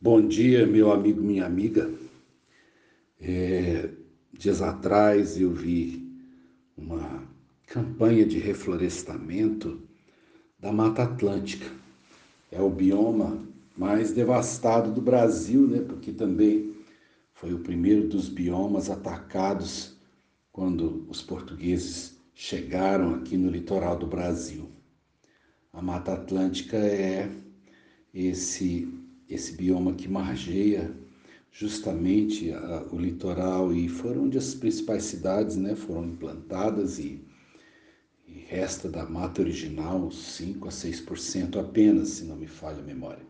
Bom dia, meu amigo, minha amiga. É, dias atrás eu vi uma campanha de reflorestamento da Mata Atlântica. É o bioma mais devastado do Brasil, né? Porque também foi o primeiro dos biomas atacados quando os portugueses chegaram aqui no litoral do Brasil. A Mata Atlântica é esse esse bioma que margeia justamente a, o litoral e foram onde as principais cidades né, foram implantadas e, e resta da mata original 5 a 6% apenas, se não me falha a memória.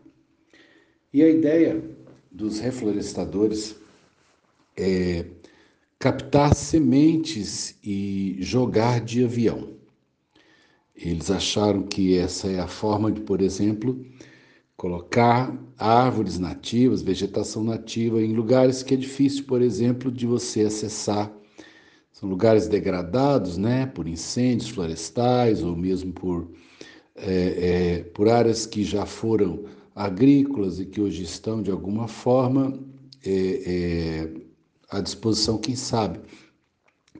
E a ideia dos reflorestadores é captar sementes e jogar de avião. Eles acharam que essa é a forma de, por exemplo, colocar árvores nativas, vegetação nativa em lugares que é difícil, por exemplo, de você acessar. São lugares degradados, né, por incêndios florestais ou mesmo por, é, é, por áreas que já foram agrícolas e que hoje estão de alguma forma é, é à disposição, quem sabe,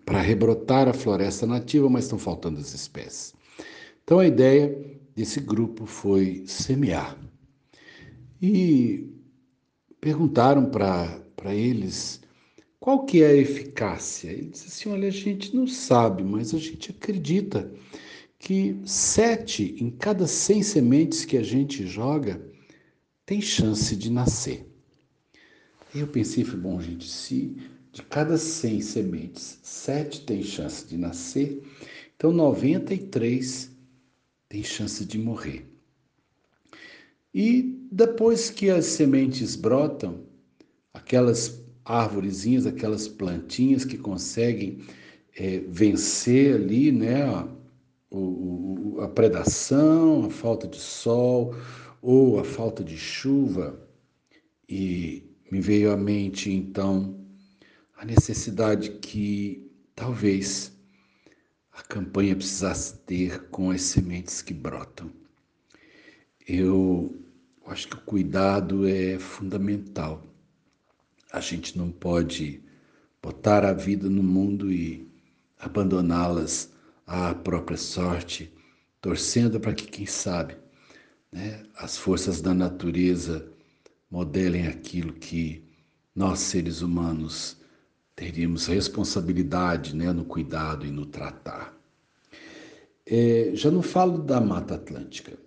para rebrotar a floresta nativa, mas estão faltando as espécies. Então a ideia desse grupo foi semear e perguntaram para eles qual que é a eficácia. Ele disse assim, olha, a gente não sabe, mas a gente acredita que sete em cada cem sementes que a gente joga tem chance de nascer. Eu pensei, foi bom, gente, se de cada 100 sementes, sete tem chance de nascer, então 93 tem chance de morrer. E depois que as sementes brotam, aquelas árvorezinhas, aquelas plantinhas que conseguem é, vencer ali, né, o, o, a predação, a falta de sol ou a falta de chuva, e me veio à mente então a necessidade que talvez a campanha precisasse ter com as sementes que brotam. Eu acho que o cuidado é fundamental. A gente não pode botar a vida no mundo e abandoná-las à própria sorte, torcendo para que, quem sabe, né, as forças da natureza modelem aquilo que nós, seres humanos, teríamos responsabilidade né, no cuidado e no tratar. É, já não falo da Mata Atlântica,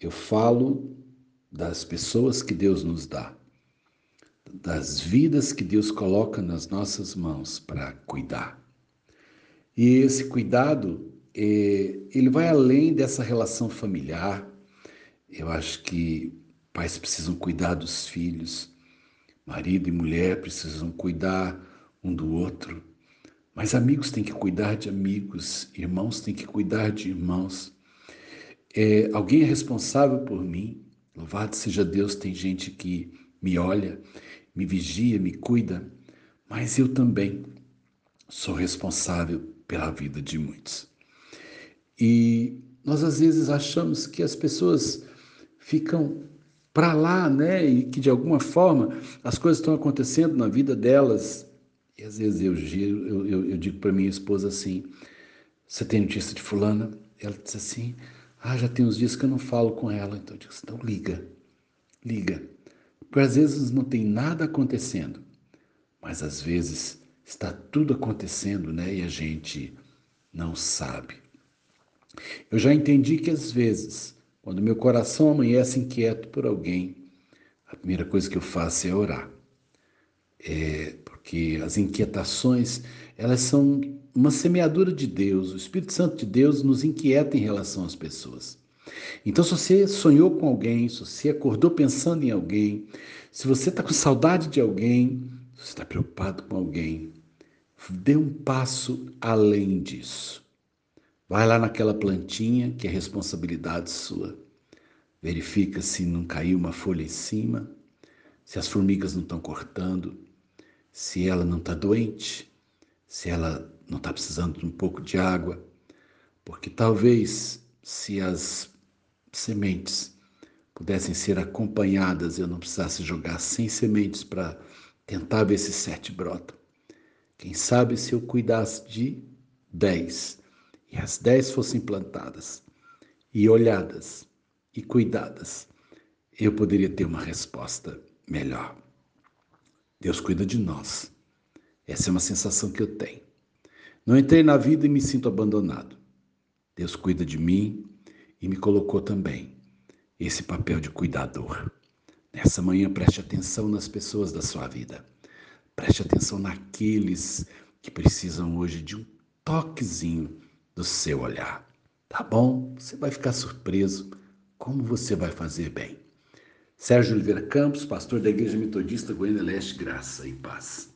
eu falo das pessoas que Deus nos dá, das vidas que Deus coloca nas nossas mãos para cuidar. E esse cuidado, é, ele vai além dessa relação familiar. Eu acho que pais precisam cuidar dos filhos, marido e mulher precisam cuidar um do outro, mas amigos têm que cuidar de amigos, irmãos têm que cuidar de irmãos. É, alguém é responsável por mim. Louvado seja Deus, tem gente que me olha, me vigia, me cuida, mas eu também sou responsável pela vida de muitos. E nós às vezes achamos que as pessoas ficam para lá, né? E que de alguma forma as coisas estão acontecendo na vida delas. E às vezes eu, eu, eu, eu digo para minha esposa assim: Você tem notícia de Fulana? Ela diz assim: ah, já tem uns dias que eu não falo com ela. Então eu digo, então liga, liga. Porque às vezes não tem nada acontecendo, mas às vezes está tudo acontecendo, né? E a gente não sabe. Eu já entendi que às vezes, quando meu coração amanhece inquieto por alguém, a primeira coisa que eu faço é orar. É, porque as inquietações, elas são uma semeadura de Deus. O Espírito Santo de Deus nos inquieta em relação às pessoas. Então, se você sonhou com alguém, se você acordou pensando em alguém, se você está com saudade de alguém, se você está preocupado com alguém, dê um passo além disso. Vai lá naquela plantinha que é responsabilidade sua. Verifica se não caiu uma folha em cima, se as formigas não estão cortando, se ela não está doente, se ela não está precisando de um pouco de água, porque talvez se as sementes pudessem ser acompanhadas, eu não precisasse jogar 100 sementes para tentar ver se sete brotam. Quem sabe se eu cuidasse de 10 e as 10 fossem plantadas e olhadas e cuidadas, eu poderia ter uma resposta melhor. Deus cuida de nós. Essa é uma sensação que eu tenho. Não entrei na vida e me sinto abandonado. Deus cuida de mim e me colocou também esse papel de cuidador. Nessa manhã, preste atenção nas pessoas da sua vida. Preste atenção naqueles que precisam hoje de um toquezinho do seu olhar. Tá bom? Você vai ficar surpreso como você vai fazer bem. Sérgio Oliveira Campos, pastor da Igreja Metodista Goiânia Leste, graça e paz.